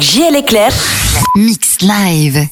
JL Éclair. Mix live.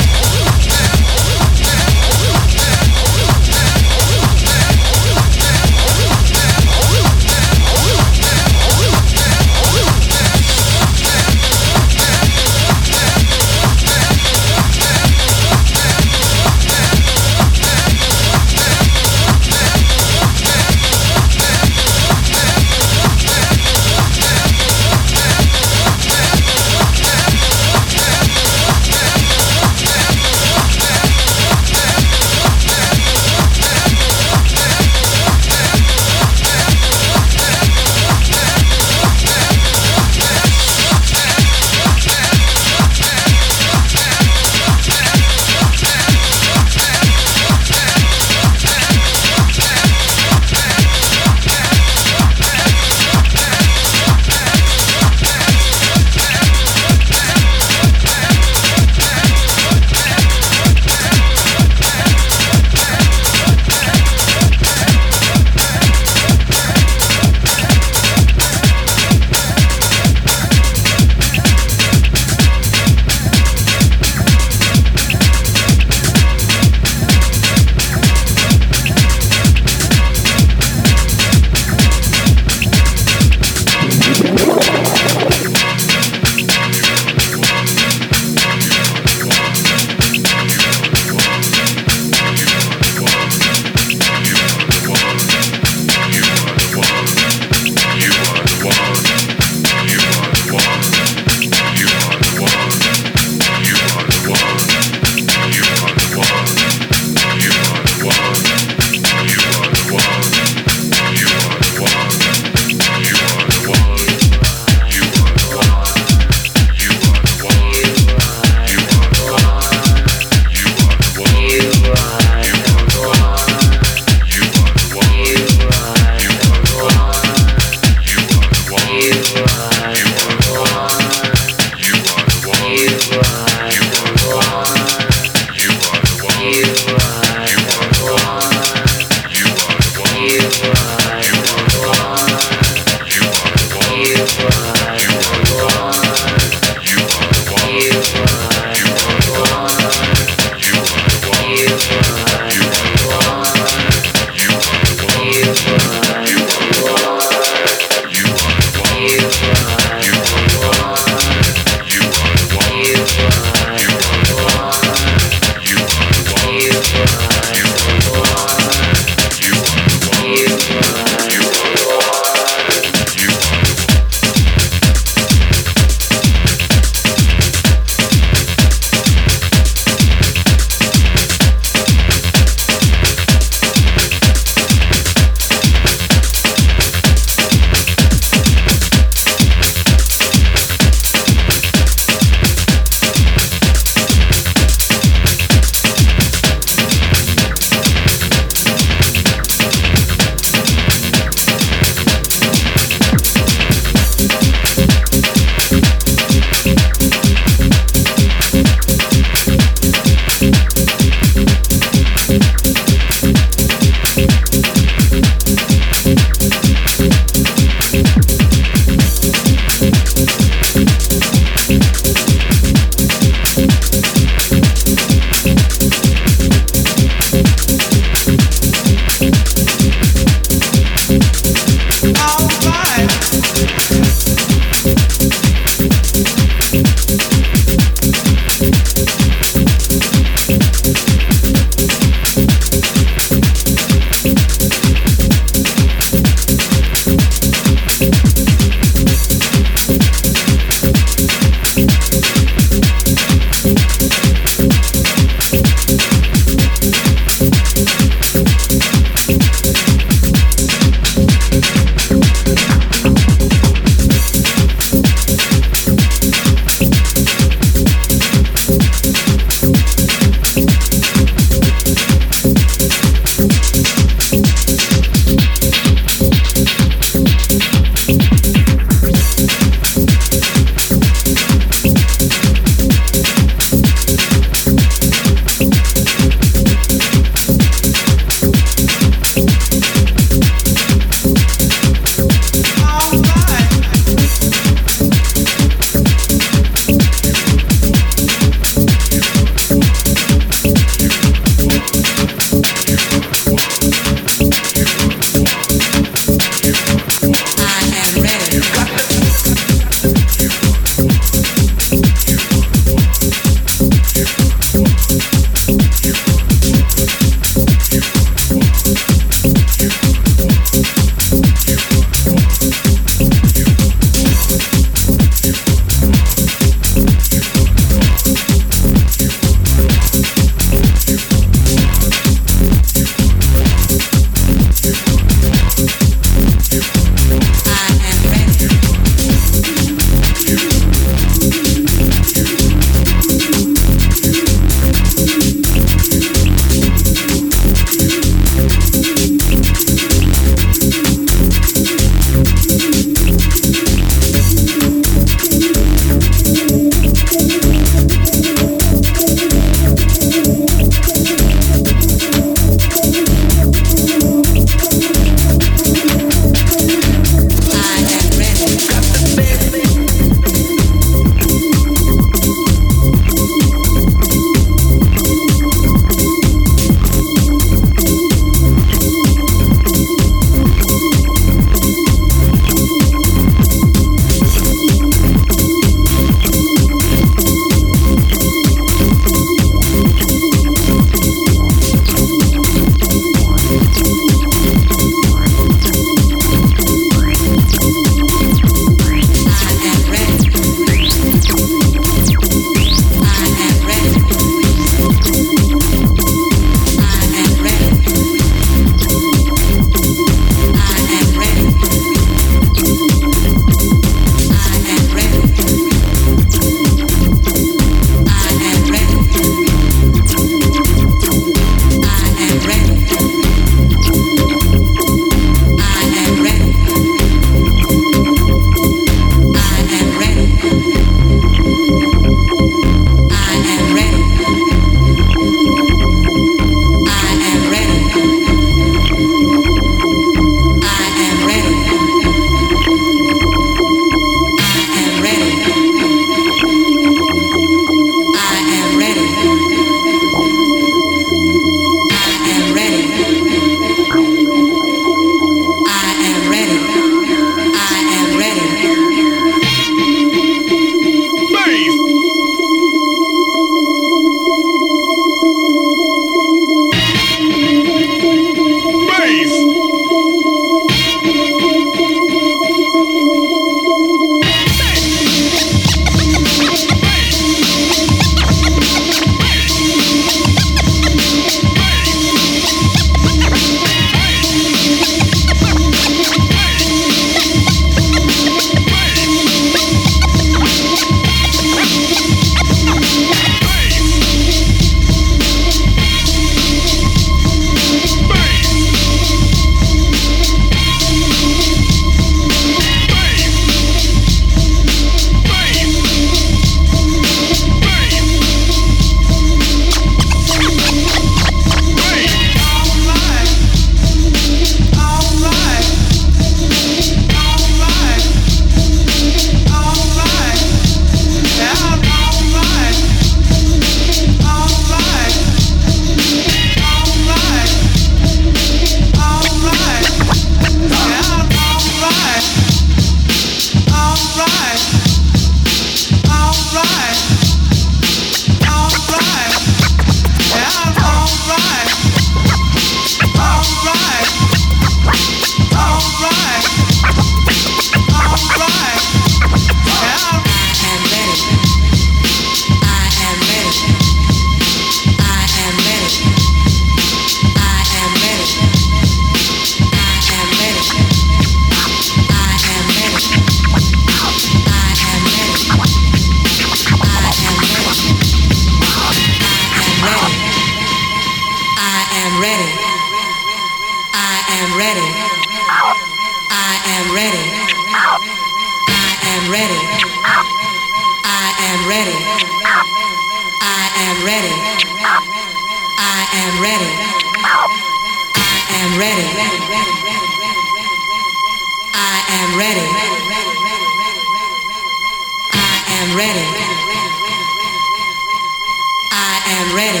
ready.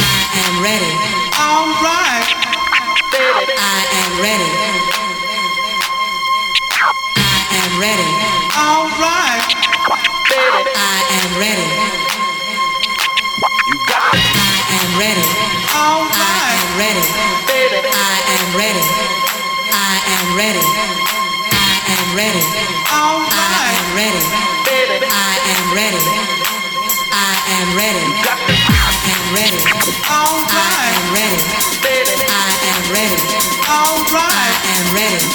I am ready. All right. I am ready. I am ready. All right. I am ready. I am ready. All right. I am ready. I am ready. I am ready. I am ready. All right. I am ready. I am ready am ready. I am ready. All right. I am ready. Baby, I am ready. All right. I am ready.